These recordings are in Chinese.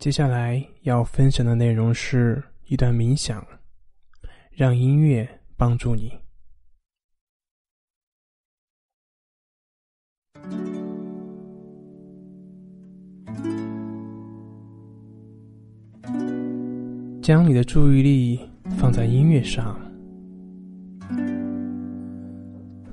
接下来要分享的内容是一段冥想，让音乐帮助你。将你的注意力放在音乐上，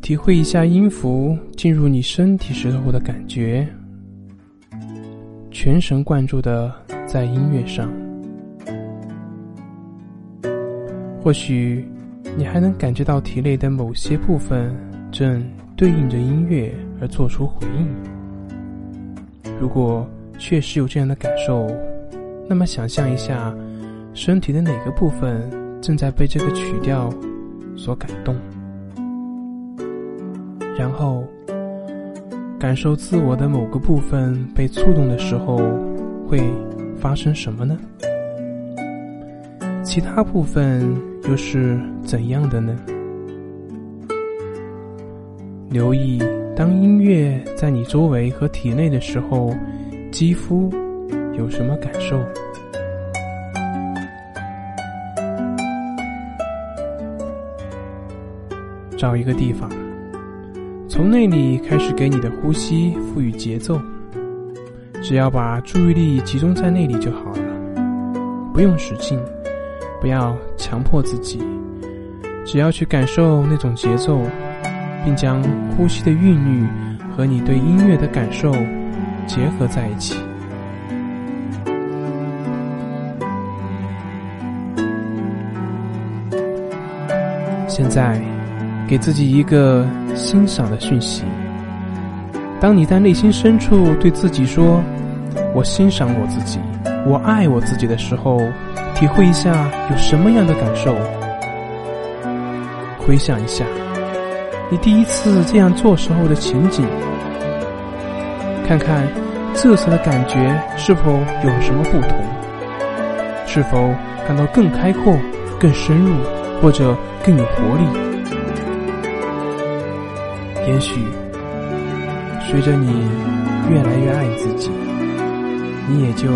体会一下音符进入你身体时候的感觉，全神贯注的。在音乐上，或许你还能感觉到体内的某些部分正对应着音乐而做出回应。如果确实有这样的感受，那么想象一下，身体的哪个部分正在被这个曲调所感动，然后感受自我的某个部分被触动的时候会。发生什么呢？其他部分又是怎样的呢？留意当音乐在你周围和体内的时候，肌肤有什么感受？找一个地方，从那里开始给你的呼吸赋予节奏。只要把注意力集中在那里就好了，不用使劲，不要强迫自己，只要去感受那种节奏，并将呼吸的韵律和你对音乐的感受结合在一起。现在，给自己一个欣赏的讯息。当你在内心深处对自己说：“我欣赏我自己，我爱我自己”的时候，体会一下有什么样的感受？回想一下你第一次这样做时候的情景，看看这次的感觉是否有什么不同？是否感到更开阔、更深入，或者更有活力？也许。随着你越来越爱自己，你也就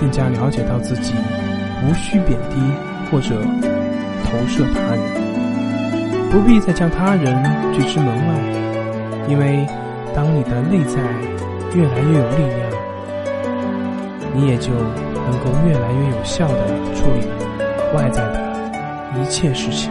更加了解到自己，无需贬低或者投射他人，不必再将他人拒之门外，因为当你的内在越来越有力量，你也就能够越来越有效的处理外在的一切事情。